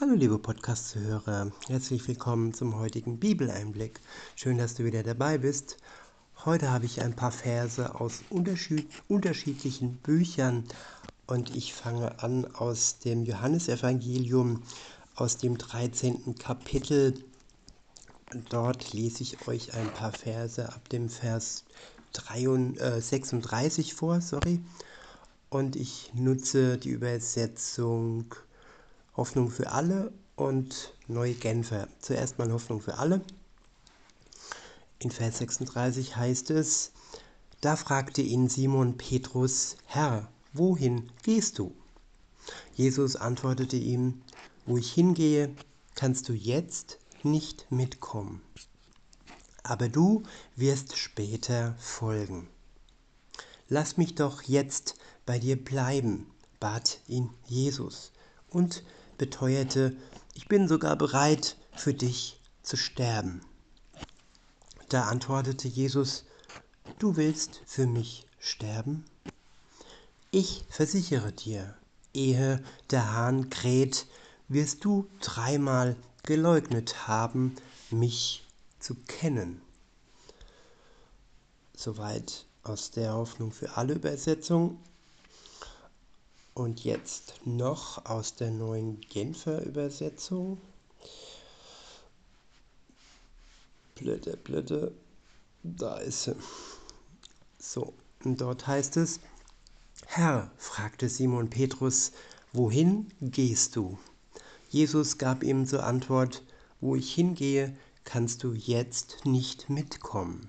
Hallo liebe Podcast-Zuhörer, herzlich willkommen zum heutigen Bibeleinblick. Schön, dass du wieder dabei bist. Heute habe ich ein paar Verse aus unterschiedlichen Büchern und ich fange an aus dem Johannesevangelium, aus dem 13. Kapitel. Dort lese ich euch ein paar Verse ab dem Vers 36 äh, vor, sorry. Und ich nutze die Übersetzung Hoffnung für alle und Neu-Genfer. Zuerst mal Hoffnung für alle. In Vers 36 heißt es, da fragte ihn Simon Petrus, Herr, wohin gehst du? Jesus antwortete ihm, wo ich hingehe, kannst du jetzt nicht mitkommen, aber du wirst später folgen. Lass mich doch jetzt bei dir bleiben, bat ihn Jesus und beteuerte, ich bin sogar bereit, für dich zu sterben. Da antwortete Jesus, du willst für mich sterben? Ich versichere dir, ehe der Hahn kräht, wirst du dreimal geleugnet haben, mich zu kennen. Soweit aus der Hoffnung für alle Übersetzung. Und jetzt noch aus der neuen Genfer Übersetzung. Blöde, blöde. Da ist sie. So, und dort heißt es, Herr, fragte Simon Petrus, wohin gehst du? Jesus gab ihm zur Antwort, wo ich hingehe, kannst du jetzt nicht mitkommen,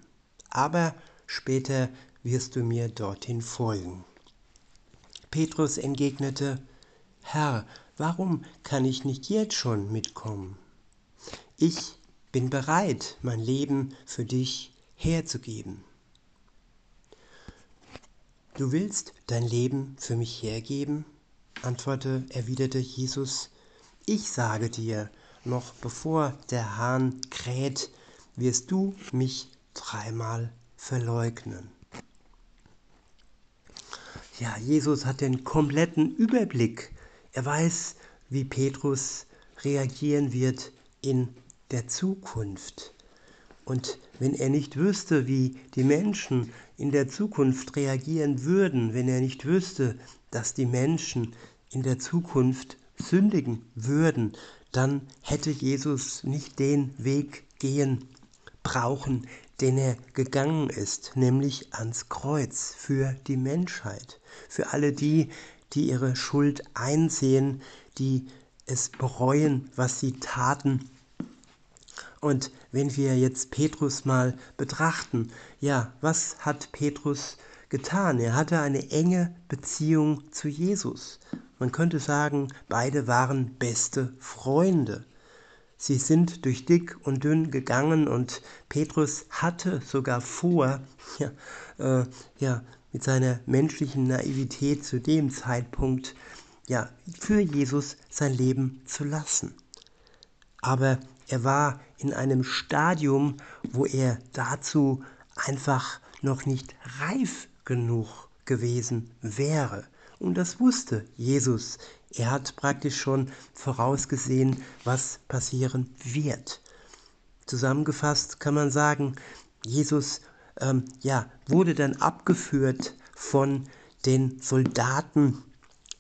aber später wirst du mir dorthin folgen. Petrus entgegnete, Herr, warum kann ich nicht jetzt schon mitkommen? Ich bin bereit, mein Leben für dich herzugeben. Du willst dein Leben für mich hergeben? antwortete, erwiderte Jesus, ich sage dir, noch bevor der Hahn kräht, wirst du mich dreimal verleugnen. Ja, Jesus hat den kompletten Überblick. Er weiß, wie Petrus reagieren wird in der Zukunft. Und wenn er nicht wüsste, wie die Menschen in der Zukunft reagieren würden, wenn er nicht wüsste, dass die Menschen in der Zukunft sündigen würden, dann hätte Jesus nicht den Weg gehen brauchen, den er gegangen ist, nämlich ans Kreuz für die Menschheit, für alle die, die ihre Schuld einsehen, die es bereuen, was sie taten. Und wenn wir jetzt Petrus mal betrachten, ja, was hat Petrus getan? Er hatte eine enge Beziehung zu Jesus. Man könnte sagen, beide waren beste Freunde. Sie sind durch dick und dünn gegangen und Petrus hatte sogar vor, ja, äh, ja, mit seiner menschlichen Naivität zu dem Zeitpunkt, ja, für Jesus sein Leben zu lassen. Aber er war in einem Stadium, wo er dazu einfach noch nicht reif genug gewesen wäre. Und das wusste Jesus er hat praktisch schon vorausgesehen, was passieren wird. Zusammengefasst kann man sagen, Jesus ähm, ja, wurde dann abgeführt von den Soldaten.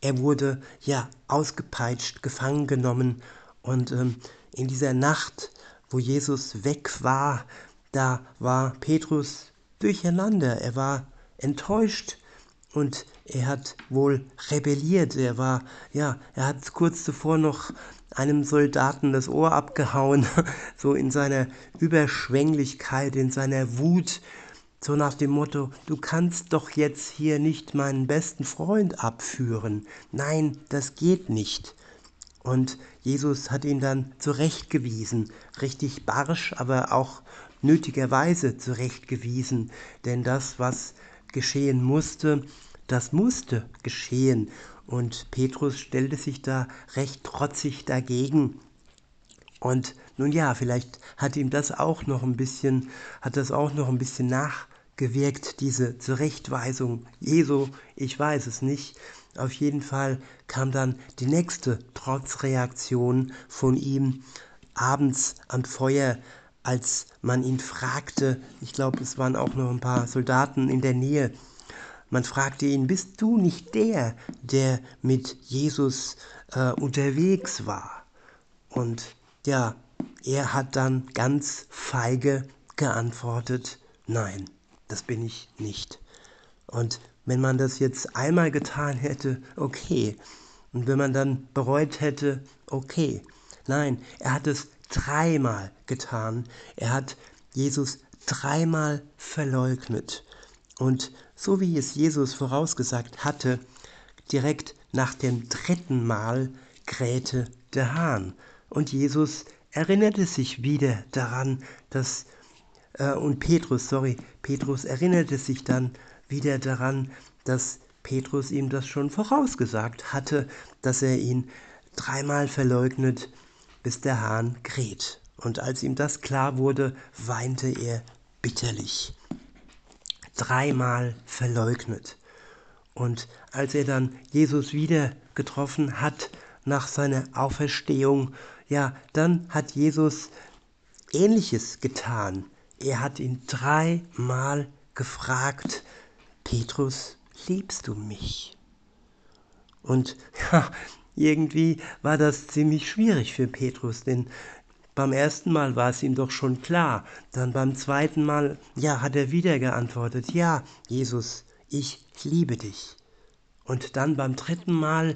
Er wurde ja ausgepeitscht, gefangen genommen und ähm, in dieser Nacht, wo Jesus weg war, da war Petrus durcheinander. Er war enttäuscht und er hat wohl rebelliert. Er war, ja, er hat kurz zuvor noch einem Soldaten das Ohr abgehauen, so in seiner Überschwänglichkeit, in seiner Wut, so nach dem Motto, du kannst doch jetzt hier nicht meinen besten Freund abführen. Nein, das geht nicht. Und Jesus hat ihn dann zurechtgewiesen, richtig barsch, aber auch nötigerweise zurechtgewiesen, denn das, was geschehen musste, das musste geschehen. Und Petrus stellte sich da recht trotzig dagegen. Und nun ja, vielleicht hat ihm das auch noch ein bisschen, hat das auch noch ein bisschen nachgewirkt, diese Zurechtweisung Jesu, ich weiß es nicht. Auf jeden Fall kam dann die nächste Trotzreaktion von ihm abends am Feuer, als man ihn fragte, ich glaube, es waren auch noch ein paar Soldaten in der Nähe, man fragte ihn, bist du nicht der, der mit Jesus äh, unterwegs war? Und ja, er hat dann ganz feige geantwortet, nein, das bin ich nicht. Und wenn man das jetzt einmal getan hätte, okay. Und wenn man dann bereut hätte, okay. Nein, er hat es dreimal getan. Er hat Jesus dreimal verleugnet. Und so wie es Jesus vorausgesagt hatte, direkt nach dem dritten Mal krähte der Hahn. Und Jesus erinnerte sich wieder daran, dass, äh, und Petrus, sorry, Petrus erinnerte sich dann wieder daran, dass Petrus ihm das schon vorausgesagt hatte, dass er ihn dreimal verleugnet, bis der Hahn kräht. Und als ihm das klar wurde, weinte er bitterlich dreimal verleugnet. Und als er dann Jesus wieder getroffen hat nach seiner Auferstehung, ja, dann hat Jesus Ähnliches getan. Er hat ihn dreimal gefragt, Petrus, liebst du mich? Und ja, irgendwie war das ziemlich schwierig für Petrus, denn beim ersten Mal war es ihm doch schon klar. Dann beim zweiten Mal, ja, hat er wieder geantwortet, ja, Jesus, ich liebe dich. Und dann beim dritten Mal,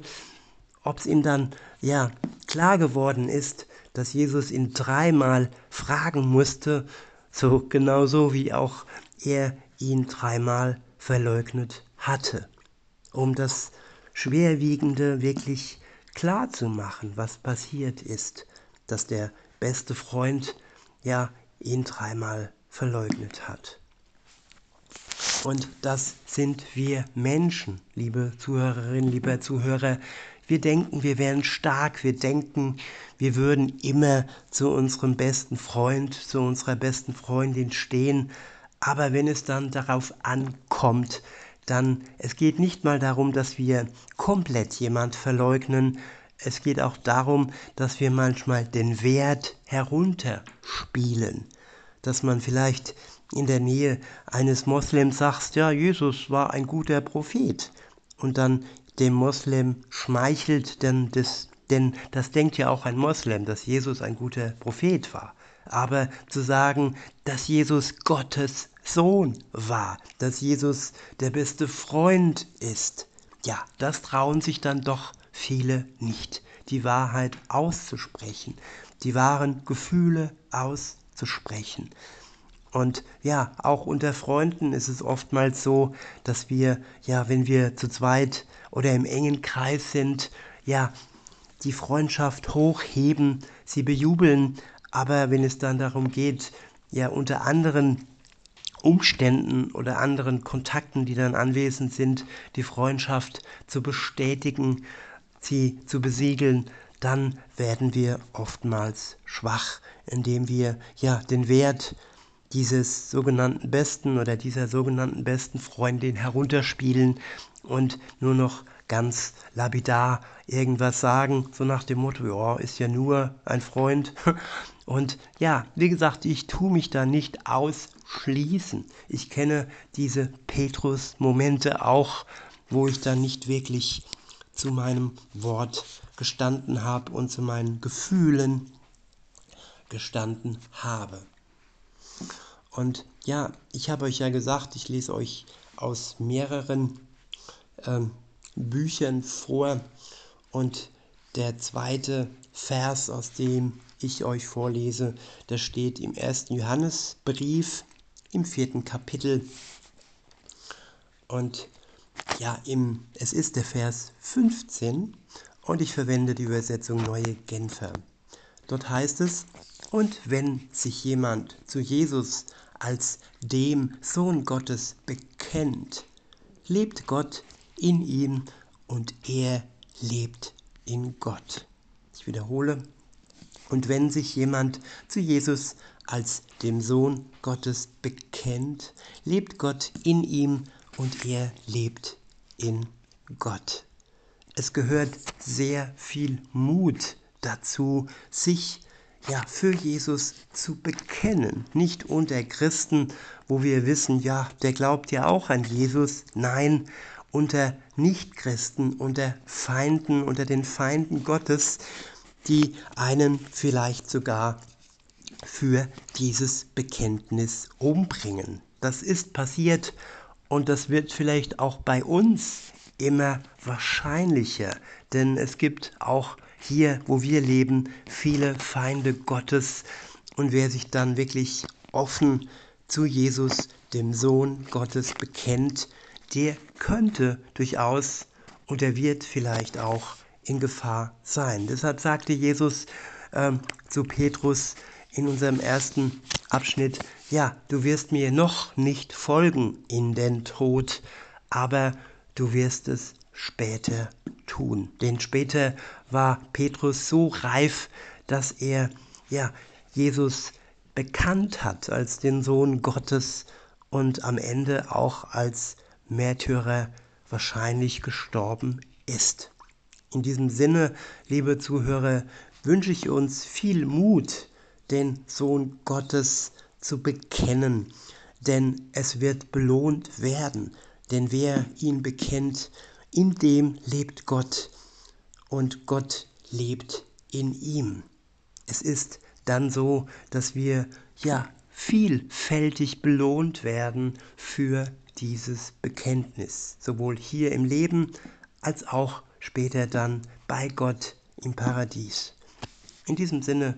ob es ihm dann, ja, klar geworden ist, dass Jesus ihn dreimal fragen musste, so genauso wie auch er ihn dreimal verleugnet hatte, um das Schwerwiegende wirklich klar zu machen, was passiert ist, dass der beste Freund ja ihn dreimal verleugnet hat. Und das sind wir Menschen, liebe Zuhörerinnen, lieber Zuhörer. Wir denken, wir wären stark, wir denken, wir würden immer zu unserem besten Freund, zu unserer besten Freundin stehen. Aber wenn es dann darauf ankommt, dann es geht nicht mal darum, dass wir komplett jemand verleugnen, es geht auch darum, dass wir manchmal den Wert herunterspielen, dass man vielleicht in der Nähe eines Moslems sagt, ja, Jesus war ein guter Prophet und dann dem Moslem schmeichelt, denn das, denn das denkt ja auch ein Moslem, dass Jesus ein guter Prophet war. Aber zu sagen, dass Jesus Gottes Sohn war, dass Jesus der beste Freund ist, ja, das trauen sich dann doch viele nicht, die Wahrheit auszusprechen, die wahren Gefühle auszusprechen. Und ja, auch unter Freunden ist es oftmals so, dass wir, ja, wenn wir zu zweit oder im engen Kreis sind, ja, die Freundschaft hochheben, sie bejubeln, aber wenn es dann darum geht, ja, unter anderen Umständen oder anderen Kontakten, die dann anwesend sind, die Freundschaft zu bestätigen sie zu besiegeln, dann werden wir oftmals schwach, indem wir ja den Wert dieses sogenannten besten oder dieser sogenannten besten Freundin herunterspielen und nur noch ganz lapidar irgendwas sagen, so nach dem Motto, ja, ist ja nur ein Freund. Und ja, wie gesagt, ich tue mich da nicht ausschließen. Ich kenne diese Petrus-Momente auch, wo ich da nicht wirklich zu meinem Wort gestanden habe und zu meinen Gefühlen gestanden habe. Und ja, ich habe euch ja gesagt, ich lese euch aus mehreren ähm, Büchern vor und der zweite Vers, aus dem ich euch vorlese, der steht im ersten Johannesbrief im vierten Kapitel. Und ja, im, es ist der Vers 15 und ich verwende die Übersetzung Neue Genfer. Dort heißt es, und wenn sich jemand zu Jesus als dem Sohn Gottes bekennt, lebt Gott in ihm und er lebt in Gott. Ich wiederhole, und wenn sich jemand zu Jesus als dem Sohn Gottes bekennt, lebt Gott in ihm und er lebt in Gott. es gehört sehr viel Mut dazu, sich ja für Jesus zu bekennen. Nicht unter Christen, wo wir wissen, ja, der glaubt ja auch an Jesus. Nein, unter Nichtchristen, unter Feinden, unter den Feinden Gottes, die einen vielleicht sogar für dieses Bekenntnis umbringen. Das ist passiert und das wird vielleicht auch bei uns immer wahrscheinlicher, denn es gibt auch hier, wo wir leben, viele Feinde Gottes und wer sich dann wirklich offen zu Jesus, dem Sohn Gottes, bekennt, der könnte durchaus und er wird vielleicht auch in Gefahr sein. Deshalb sagte Jesus ähm, zu Petrus in unserem ersten Abschnitt, ja, du wirst mir noch nicht folgen in den Tod, aber du wirst es später tun. Denn später war Petrus so reif, dass er ja Jesus bekannt hat als den Sohn Gottes und am Ende auch als Märtyrer wahrscheinlich gestorben ist. In diesem Sinne, liebe Zuhörer, wünsche ich uns viel Mut, den Sohn Gottes zu bekennen, denn es wird belohnt werden, denn wer ihn bekennt, in dem lebt Gott und Gott lebt in ihm. Es ist dann so, dass wir ja vielfältig belohnt werden für dieses Bekenntnis, sowohl hier im Leben als auch später dann bei Gott im Paradies. In diesem Sinne